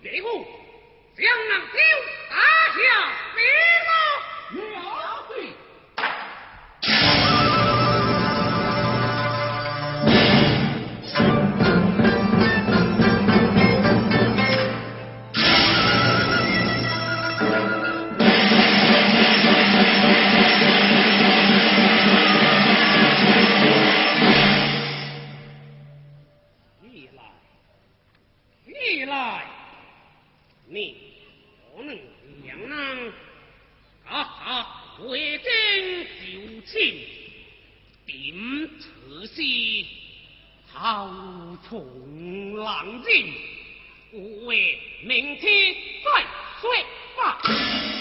这不，江南丢大侠，别跑，你来你来。你可能娘啊！啊哈，回将就亲，点此事好从冷静，我为明天再说吧。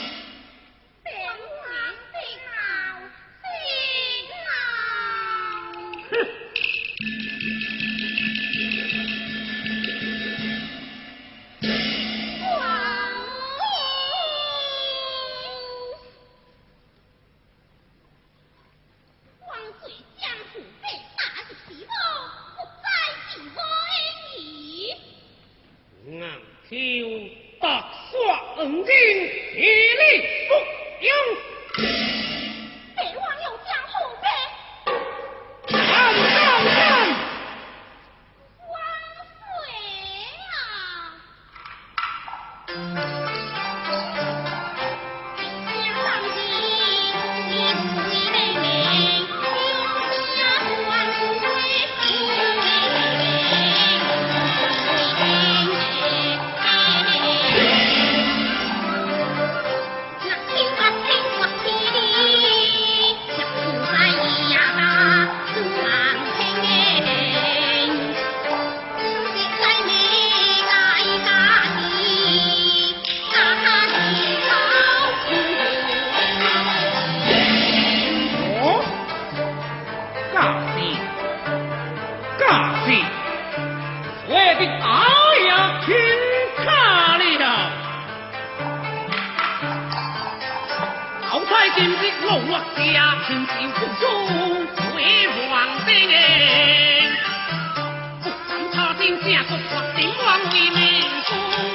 今正出发，顶王为民主。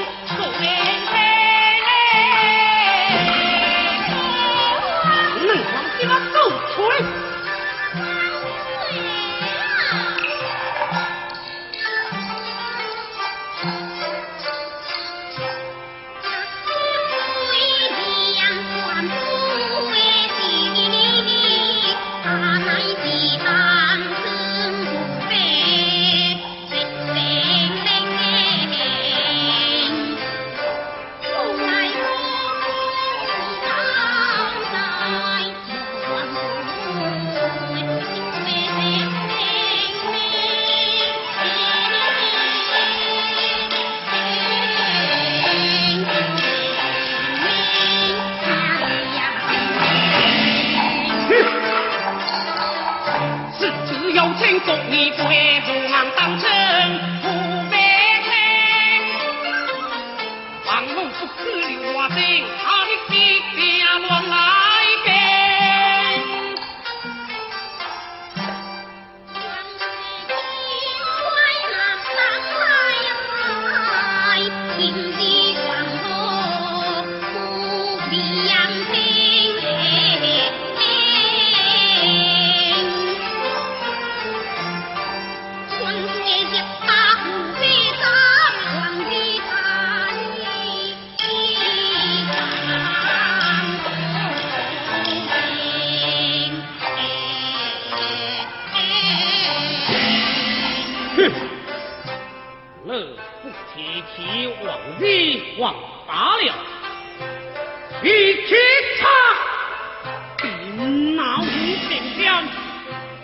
你不会不喊当初。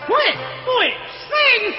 对对，升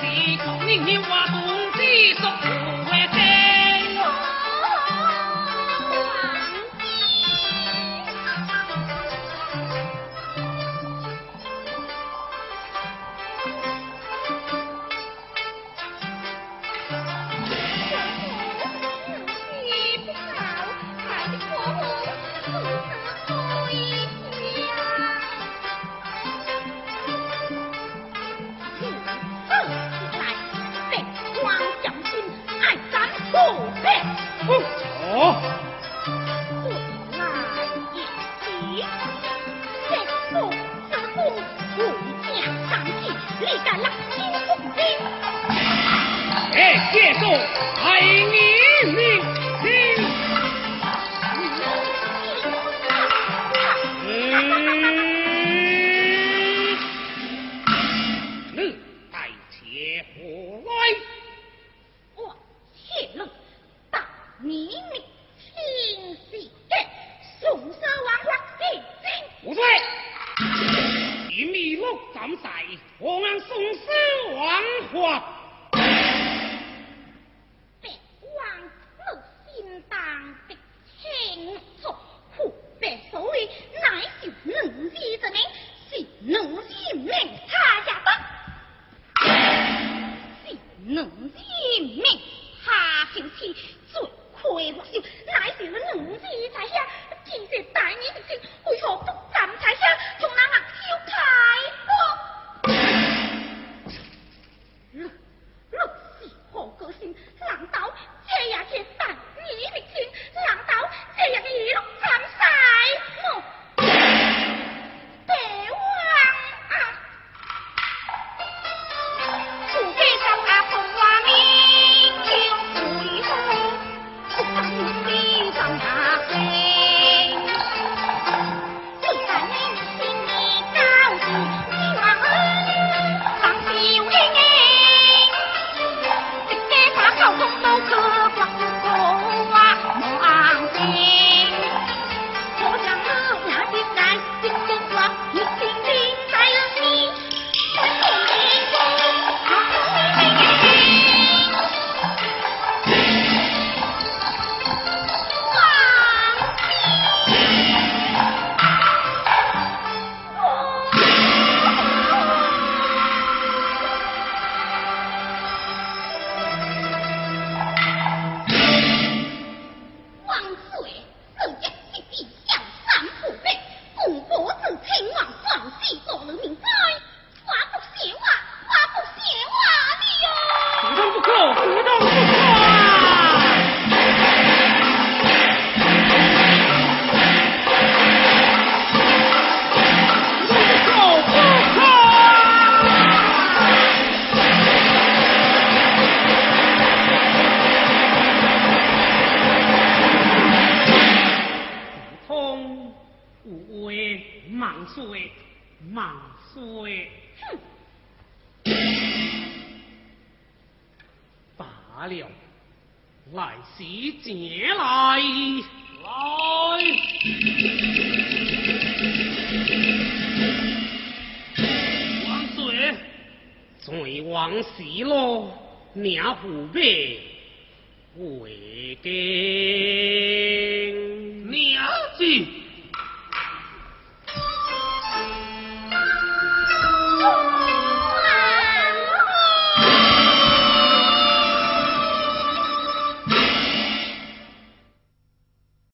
谁同命运话斗，谁说不为成？武将当先，立得狼心共心。哎，接受爱你。米禄斩在，我们送死王华。百万怒心当的清楚，湖北所谓乃是奴隶之名，是奴隶命他家的，是奴隶命他就去最魁祸首，乃是奴隶在下，今日大你的去，为何不斩在下？你来来。王嘴嘴王西喽娘虎背我已娘子。